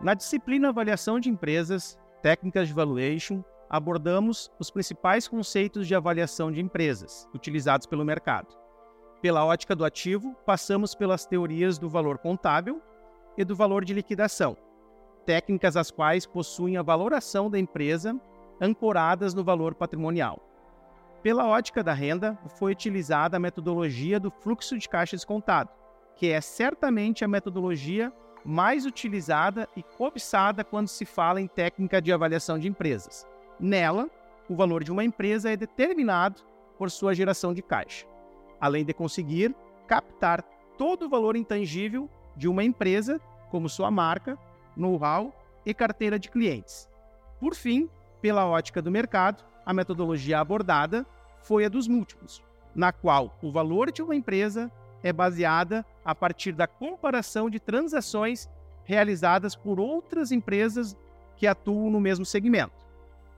Na disciplina Avaliação de Empresas, Técnicas de Valuation, abordamos os principais conceitos de avaliação de empresas utilizados pelo mercado. Pela ótica do ativo, passamos pelas teorias do valor contábil e do valor de liquidação, técnicas as quais possuem a valoração da empresa ancoradas no valor patrimonial. Pela ótica da renda, foi utilizada a metodologia do fluxo de caixa descontado, que é certamente a metodologia mais utilizada e cobiçada quando se fala em técnica de avaliação de empresas. Nela, o valor de uma empresa é determinado por sua geração de caixa, além de conseguir captar todo o valor intangível de uma empresa, como sua marca, know-how e carteira de clientes. Por fim, pela ótica do mercado, a metodologia abordada foi a dos múltiplos, na qual o valor de uma empresa é baseada a partir da comparação de transações realizadas por outras empresas que atuam no mesmo segmento.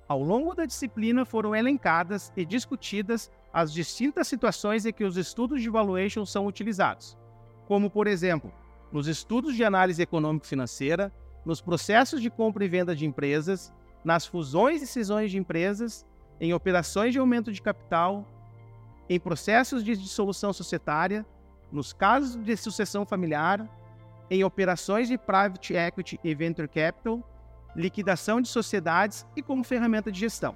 Ao longo da disciplina foram elencadas e discutidas as distintas situações em que os estudos de valuation são utilizados, como, por exemplo, nos estudos de análise econômico-financeira, nos processos de compra e venda de empresas, nas fusões e cisões de empresas, em operações de aumento de capital, em processos de dissolução societária, nos casos de sucessão familiar, em operações de private equity e venture capital, liquidação de sociedades e como ferramenta de gestão.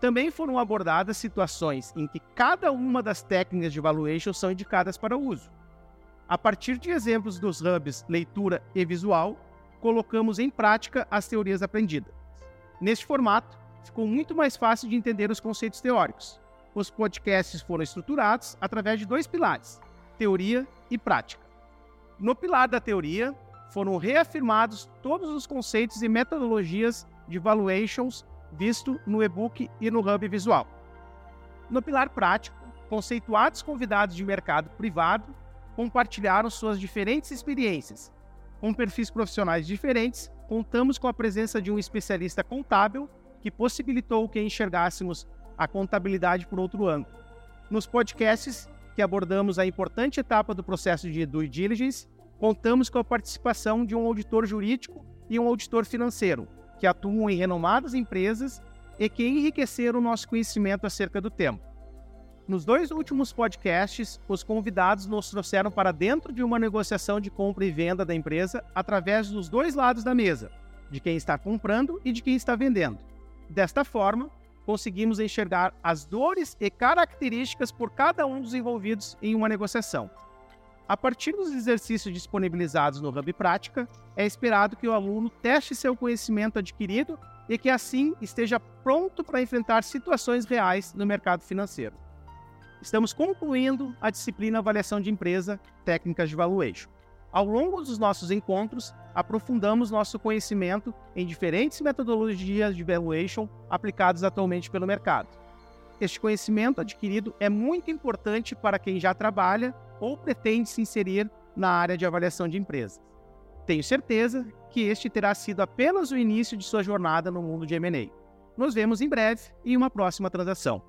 Também foram abordadas situações em que cada uma das técnicas de valuation são indicadas para uso. A partir de exemplos dos hubs leitura e visual, colocamos em prática as teorias aprendidas. Neste formato, ficou muito mais fácil de entender os conceitos teóricos. Os podcasts foram estruturados através de dois pilares: teoria e prática. No pilar da teoria, foram reafirmados todos os conceitos e metodologias de valuations visto no e-book e no hub visual. No pilar prático, conceituados convidados de mercado privado compartilharam suas diferentes experiências. Com perfis profissionais diferentes, contamos com a presença de um especialista contábil que possibilitou que enxergássemos a contabilidade por outro ângulo. Nos podcasts que abordamos a importante etapa do processo de due diligence, contamos com a participação de um auditor jurídico e um auditor financeiro, que atuam em renomadas empresas e que enriqueceram o nosso conhecimento acerca do tema. Nos dois últimos podcasts, os convidados nos trouxeram para dentro de uma negociação de compra e venda da empresa através dos dois lados da mesa, de quem está comprando e de quem está vendendo. Desta forma, conseguimos enxergar as dores e características por cada um dos envolvidos em uma negociação. A partir dos exercícios disponibilizados no Hub Prática, é esperado que o aluno teste seu conhecimento adquirido e que assim esteja pronto para enfrentar situações reais no mercado financeiro. Estamos concluindo a disciplina Avaliação de Empresa Técnicas de Valuation. Ao longo dos nossos encontros, aprofundamos nosso conhecimento em diferentes metodologias de valuation aplicadas atualmente pelo mercado. Este conhecimento adquirido é muito importante para quem já trabalha ou pretende se inserir na área de avaliação de empresas. Tenho certeza que este terá sido apenas o início de sua jornada no mundo de M&A. Nos vemos em breve em uma próxima transação.